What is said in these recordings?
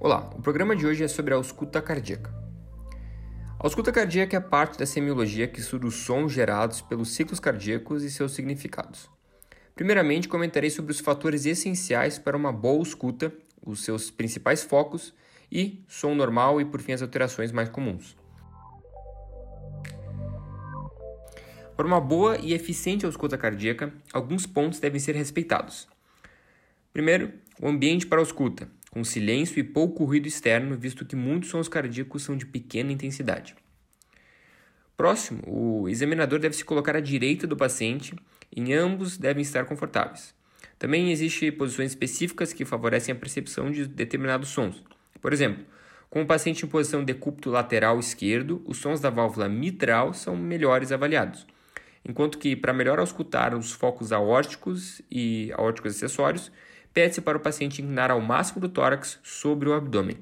Olá, o programa de hoje é sobre a ausculta cardíaca. A ausculta cardíaca é parte da semiologia que estuda os sons gerados pelos ciclos cardíacos e seus significados. Primeiramente, comentarei sobre os fatores essenciais para uma boa ausculta, os seus principais focos e som normal e, por fim, as alterações mais comuns. Para uma boa e eficiente ausculta cardíaca, alguns pontos devem ser respeitados. Primeiro, o ambiente para a ausculta com silêncio e pouco ruído externo, visto que muitos sons cardíacos são de pequena intensidade. Próximo, o examinador deve se colocar à direita do paciente, e ambos devem estar confortáveis. Também existem posições específicas que favorecem a percepção de determinados sons. Por exemplo, com o paciente em posição decúbito lateral esquerdo, os sons da válvula mitral são melhores avaliados, enquanto que, para melhor auscultar os focos aórticos e aórticos acessórios, pede-se para o paciente inclinar ao máximo do tórax sobre o abdômen.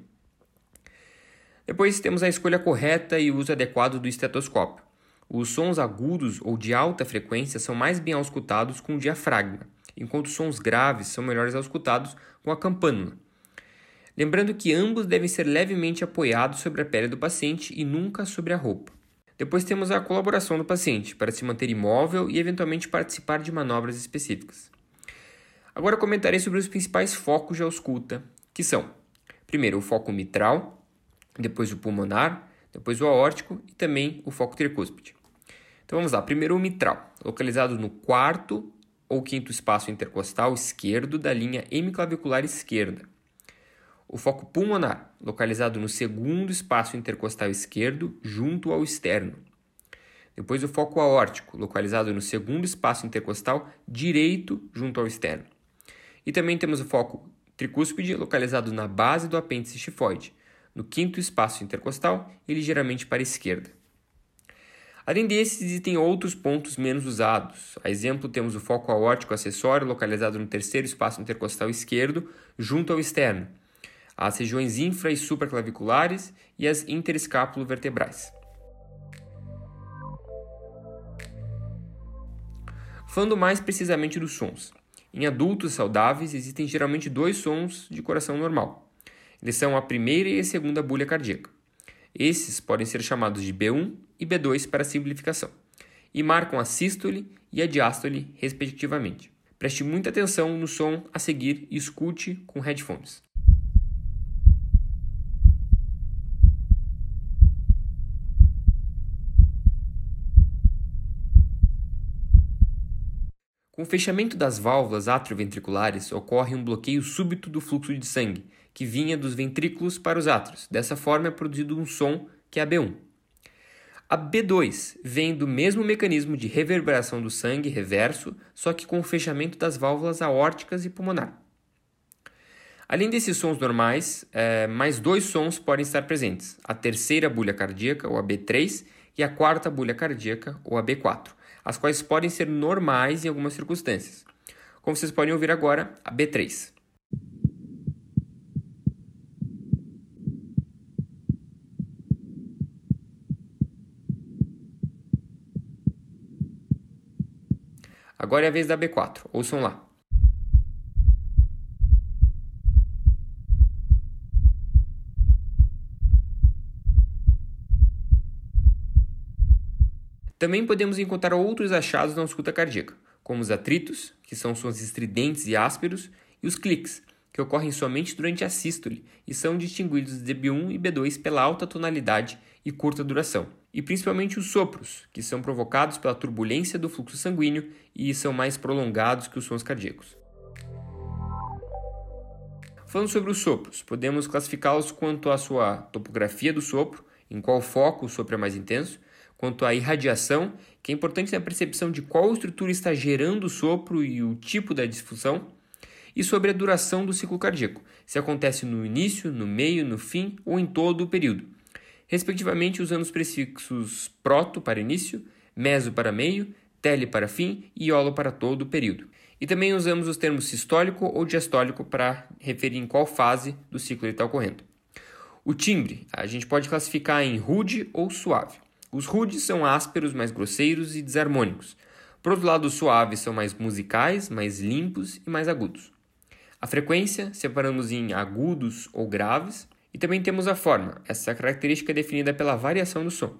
Depois temos a escolha correta e o uso adequado do estetoscópio. Os sons agudos ou de alta frequência são mais bem auscultados com o diafragma, enquanto os sons graves são melhores auscultados com a campânula. Lembrando que ambos devem ser levemente apoiados sobre a pele do paciente e nunca sobre a roupa. Depois temos a colaboração do paciente para se manter imóvel e eventualmente participar de manobras específicas. Agora comentarei sobre os principais focos de ausculta, que são, primeiro, o foco mitral, depois o pulmonar, depois o aórtico e também o foco tricúspide. Então vamos lá, primeiro o mitral, localizado no quarto ou quinto espaço intercostal esquerdo da linha hemiclavicular esquerda. O foco pulmonar, localizado no segundo espaço intercostal esquerdo, junto ao externo. Depois o foco aórtico, localizado no segundo espaço intercostal direito, junto ao externo. E também temos o foco tricúspide localizado na base do apêndice tifoide, no quinto espaço intercostal e ligeiramente para a esquerda. Além desses, existem outros pontos menos usados. A exemplo, temos o foco aórtico acessório localizado no terceiro espaço intercostal esquerdo, junto ao externo, as regiões infra e supraclaviculares e as interescápulo-vertebrais. Falando mais precisamente dos sons. Em adultos saudáveis, existem geralmente dois sons de coração normal. Eles são a primeira e a segunda bulha cardíaca. Esses podem ser chamados de B1 e B2 para simplificação, e marcam a sístole e a diástole, respectivamente. Preste muita atenção no som a seguir e escute com headphones. Com o fechamento das válvulas atrioventriculares, ocorre um bloqueio súbito do fluxo de sangue, que vinha dos ventrículos para os átrios. Dessa forma é produzido um som que é a B1. A B2 vem do mesmo mecanismo de reverberação do sangue reverso, só que com o fechamento das válvulas aórticas e pulmonar. Além desses sons normais, é, mais dois sons podem estar presentes: a terceira bulha cardíaca, ou a B3, e a quarta bulha cardíaca, ou a B4 as quais podem ser normais em algumas circunstâncias. Como vocês podem ouvir agora, a B3. Agora é a vez da B4. Ouçam lá. Também podemos encontrar outros achados na ausculta cardíaca, como os atritos, que são sons estridentes e ásperos, e os cliques, que ocorrem somente durante a sístole e são distinguidos de B1 e B2 pela alta tonalidade e curta duração. E principalmente os sopros, que são provocados pela turbulência do fluxo sanguíneo e são mais prolongados que os sons cardíacos. Falando sobre os sopros, podemos classificá-los quanto à sua topografia do sopro, em qual foco o sopro é mais intenso, quanto à irradiação, que é importante na percepção de qual estrutura está gerando o sopro e o tipo da difusão, e sobre a duração do ciclo cardíaco, se acontece no início, no meio, no fim ou em todo o período, respectivamente usando os prefixos proto para início, meso para meio, tele para fim e iolo para todo o período. E também usamos os termos sistólico ou diastólico para referir em qual fase do ciclo ele está ocorrendo. O timbre a gente pode classificar em rude ou suave. Os rudes são ásperos, mais grosseiros e desarmônicos. Por outro lado, os suaves são mais musicais, mais limpos e mais agudos. A frequência separamos em agudos ou graves, e também temos a forma. Essa característica é definida pela variação do som,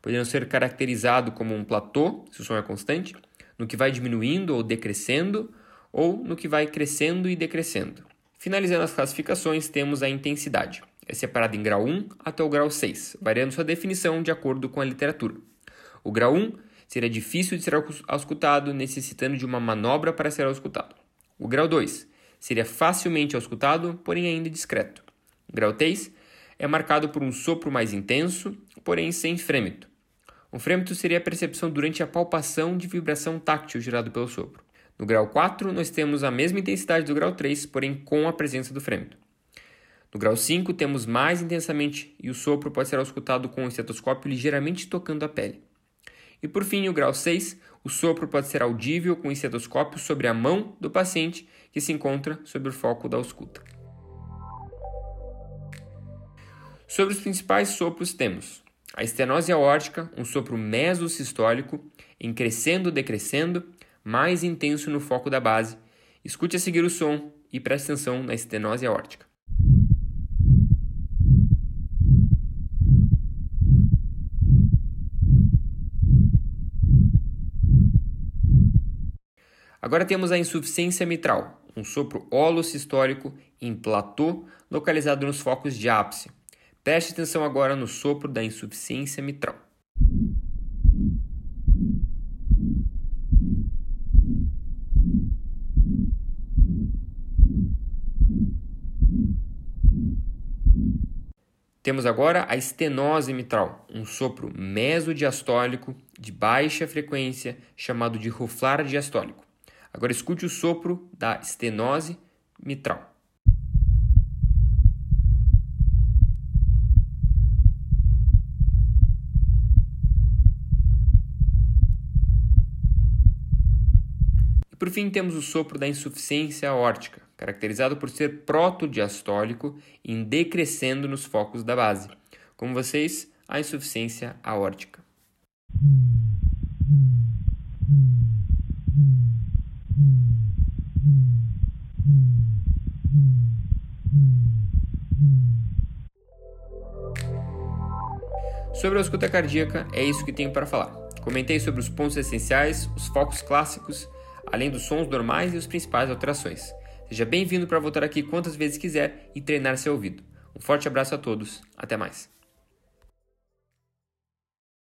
podendo ser caracterizado como um platô, se o som é constante, no que vai diminuindo ou decrescendo, ou no que vai crescendo e decrescendo. Finalizando as classificações, temos a intensidade. É separada em grau 1 até o grau 6, variando sua definição de acordo com a literatura. O grau 1 seria difícil de ser auscultado, necessitando de uma manobra para ser auscultado. O grau 2 seria facilmente auscultado, porém ainda discreto. O grau 3 é marcado por um sopro mais intenso, porém sem frêmito. Um frêmito seria a percepção durante a palpação de vibração táctil gerado pelo sopro. No grau 4, nós temos a mesma intensidade do grau 3, porém com a presença do frêmito. No grau 5, temos mais intensamente e o sopro pode ser auscultado com o estetoscópio ligeiramente tocando a pele. E por fim, o grau 6, o sopro pode ser audível com o estetoscópio sobre a mão do paciente que se encontra sob o foco da ausculta. Sobre os principais sopros temos a estenose aórtica, um sopro mesosistólico, em crescendo decrescendo, mais intenso no foco da base. Escute a seguir o som e preste atenção na estenose aórtica. Agora temos a insuficiência mitral, um sopro holossistólico em platô localizado nos focos de ápice. Preste atenção agora no sopro da insuficiência mitral. Temos agora a estenose mitral, um sopro mesodiastólico de baixa frequência chamado de ruflar diastólico. Agora escute o sopro da estenose mitral. E por fim temos o sopro da insuficiência aórtica, caracterizado por ser protodiastólico e decrescendo nos focos da base. Como vocês, a insuficiência aórtica. Sobre a escuta cardíaca, é isso que tenho para falar. Comentei sobre os pontos essenciais, os focos clássicos, além dos sons normais e as principais alterações. Seja bem-vindo para voltar aqui quantas vezes quiser e treinar seu ouvido. Um forte abraço a todos, até mais.